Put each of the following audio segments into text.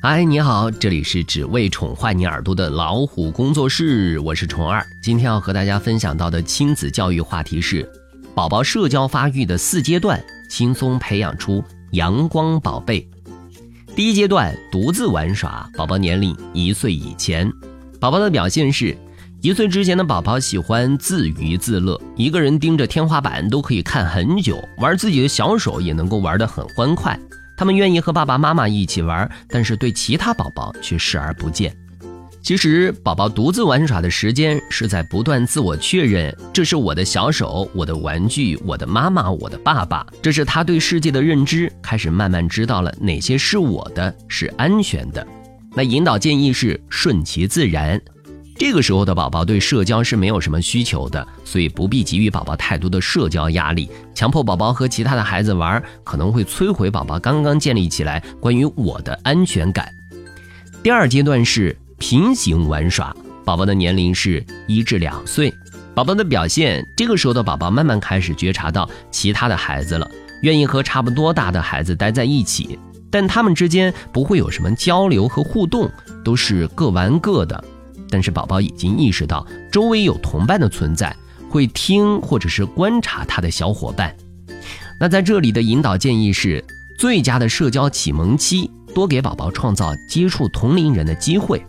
嗨，你好，这里是只为宠坏你耳朵的老虎工作室，我是虫儿。今天要和大家分享到的亲子教育话题是：宝宝社交发育的四阶段，轻松培养出阳光宝贝。第一阶段，独自玩耍，宝宝年龄一岁以前，宝宝的表现是：一岁之前的宝宝喜欢自娱自乐，一个人盯着天花板都可以看很久，玩自己的小手也能够玩得很欢快。他们愿意和爸爸妈妈一起玩，但是对其他宝宝却视而不见。其实，宝宝独自玩耍的时间是在不断自我确认：这是我的小手，我的玩具，我的妈妈，我的爸爸。这是他对世界的认知开始慢慢知道了哪些是我的，是安全的。那引导建议是顺其自然。这个时候的宝宝对社交是没有什么需求的，所以不必给予宝宝太多的社交压力。强迫宝宝和其他的孩子玩，可能会摧毁宝宝刚刚建立起来关于我的安全感。第二阶段是平行玩耍，宝宝的年龄是一至两岁，宝宝的表现，这个时候的宝宝慢慢开始觉察到其他的孩子了，愿意和差不多大的孩子待在一起，但他们之间不会有什么交流和互动，都是各玩各的。但是宝宝已经意识到周围有同伴的存在，会听或者是观察他的小伙伴。那在这里的引导建议是：最佳的社交启蒙期，多给宝宝创造接触同龄人的机会。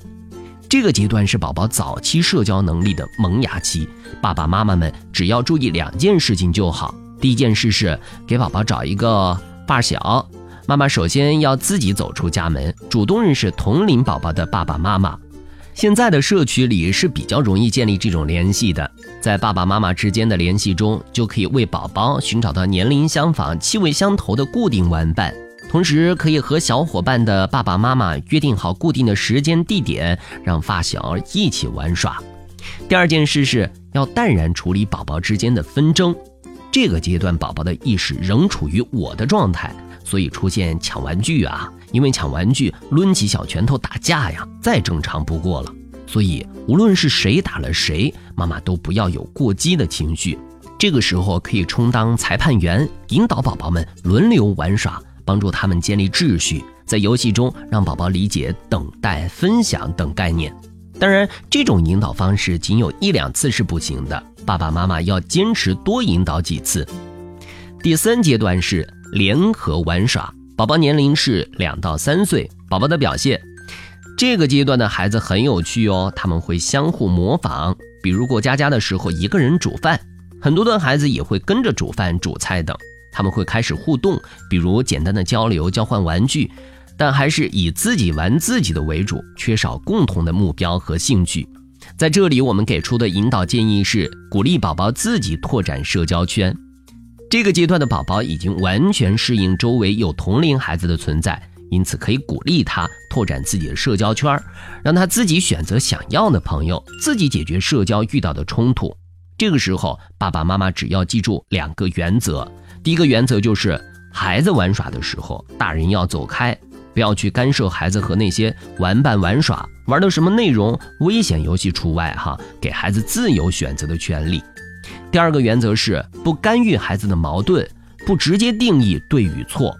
这个阶段是宝宝早期社交能力的萌芽期，爸爸妈妈们只要注意两件事情就好。第一件事是给宝宝找一个发小，妈妈首先要自己走出家门，主动认识同龄宝宝的爸爸妈妈。现在的社区里是比较容易建立这种联系的，在爸爸妈妈之间的联系中，就可以为宝宝寻找到年龄相仿、气味相投的固定玩伴，同时可以和小伙伴的爸爸妈妈约定好固定的时间地点，让发小一起玩耍。第二件事是要淡然处理宝宝之间的纷争，这个阶段宝宝的意识仍处于我的状态。所以出现抢玩具啊，因为抢玩具抡起小拳头打架呀，再正常不过了。所以无论是谁打了谁，妈妈都不要有过激的情绪。这个时候可以充当裁判员，引导宝宝们轮流玩耍，帮助他们建立秩序。在游戏中让宝宝理解等待、分享等概念。当然，这种引导方式仅有一两次是不行的，爸爸妈妈要坚持多引导几次。第三阶段是。联合玩耍，宝宝年龄是两到三岁。宝宝的表现，这个阶段的孩子很有趣哦，他们会相互模仿，比如过家家的时候一个人煮饭，很多的孩子也会跟着煮饭、煮菜等。他们会开始互动，比如简单的交流、交换玩具，但还是以自己玩自己的为主，缺少共同的目标和兴趣。在这里，我们给出的引导建议是鼓励宝宝自己拓展社交圈。这个阶段的宝宝已经完全适应周围有同龄孩子的存在，因此可以鼓励他拓展自己的社交圈，让他自己选择想要的朋友，自己解决社交遇到的冲突。这个时候，爸爸妈妈只要记住两个原则：第一个原则就是孩子玩耍的时候，大人要走开，不要去干涉孩子和那些玩伴玩耍，玩的什么内容，危险游戏除外哈，给孩子自由选择的权利。第二个原则是不干预孩子的矛盾，不直接定义对与错。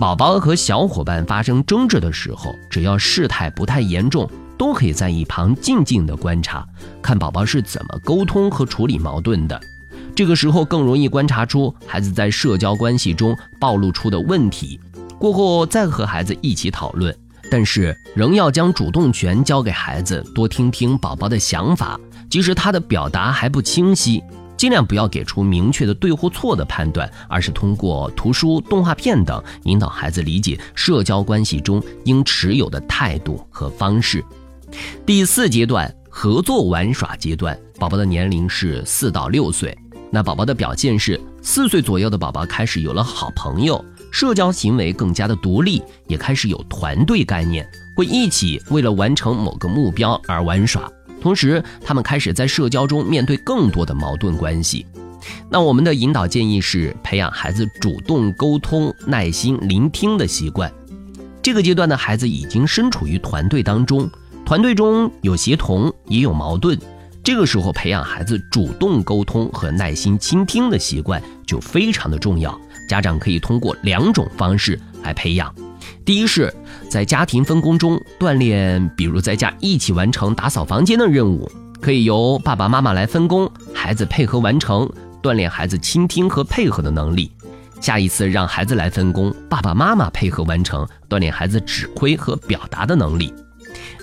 宝宝和小伙伴发生争执的时候，只要事态不太严重，都可以在一旁静静的观察，看宝宝是怎么沟通和处理矛盾的。这个时候更容易观察出孩子在社交关系中暴露出的问题，过后再和孩子一起讨论。但是仍要将主动权交给孩子，多听听宝宝的想法，即使他的表达还不清晰。尽量不要给出明确的对或错的判断，而是通过图书、动画片等引导孩子理解社交关系中应持有的态度和方式。第四阶段合作玩耍阶段，宝宝的年龄是四到六岁。那宝宝的表现是，四岁左右的宝宝开始有了好朋友，社交行为更加的独立，也开始有团队概念，会一起为了完成某个目标而玩耍。同时，他们开始在社交中面对更多的矛盾关系。那我们的引导建议是培养孩子主动沟通、耐心聆听的习惯。这个阶段的孩子已经身处于团队当中，团队中有协同，也有矛盾。这个时候，培养孩子主动沟通和耐心倾听的习惯就非常的重要。家长可以通过两种方式来培养。第一是在家庭分工中锻炼，比如在家一起完成打扫房间的任务，可以由爸爸妈妈来分工，孩子配合完成，锻炼孩子倾听和配合的能力。下一次让孩子来分工，爸爸妈妈配合完成，锻炼孩子指挥和表达的能力。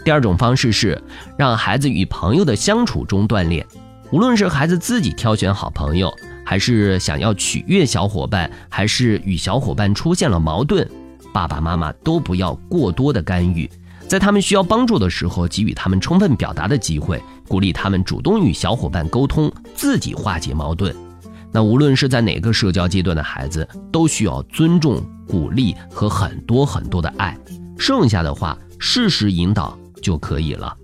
第二种方式是让孩子与朋友的相处中锻炼，无论是孩子自己挑选好朋友，还是想要取悦小伙伴，还是与小伙伴出现了矛盾，爸爸妈妈都不要过多的干预，在他们需要帮助的时候，给予他们充分表达的机会，鼓励他们主动与小伙伴沟通，自己化解矛盾。那无论是在哪个社交阶段的孩子，都需要尊重、鼓励和很多很多的爱。剩下的话，适时引导就可以了。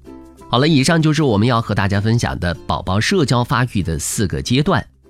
好了，以上就是我们要和大家分享的宝宝社交发育的四个阶段，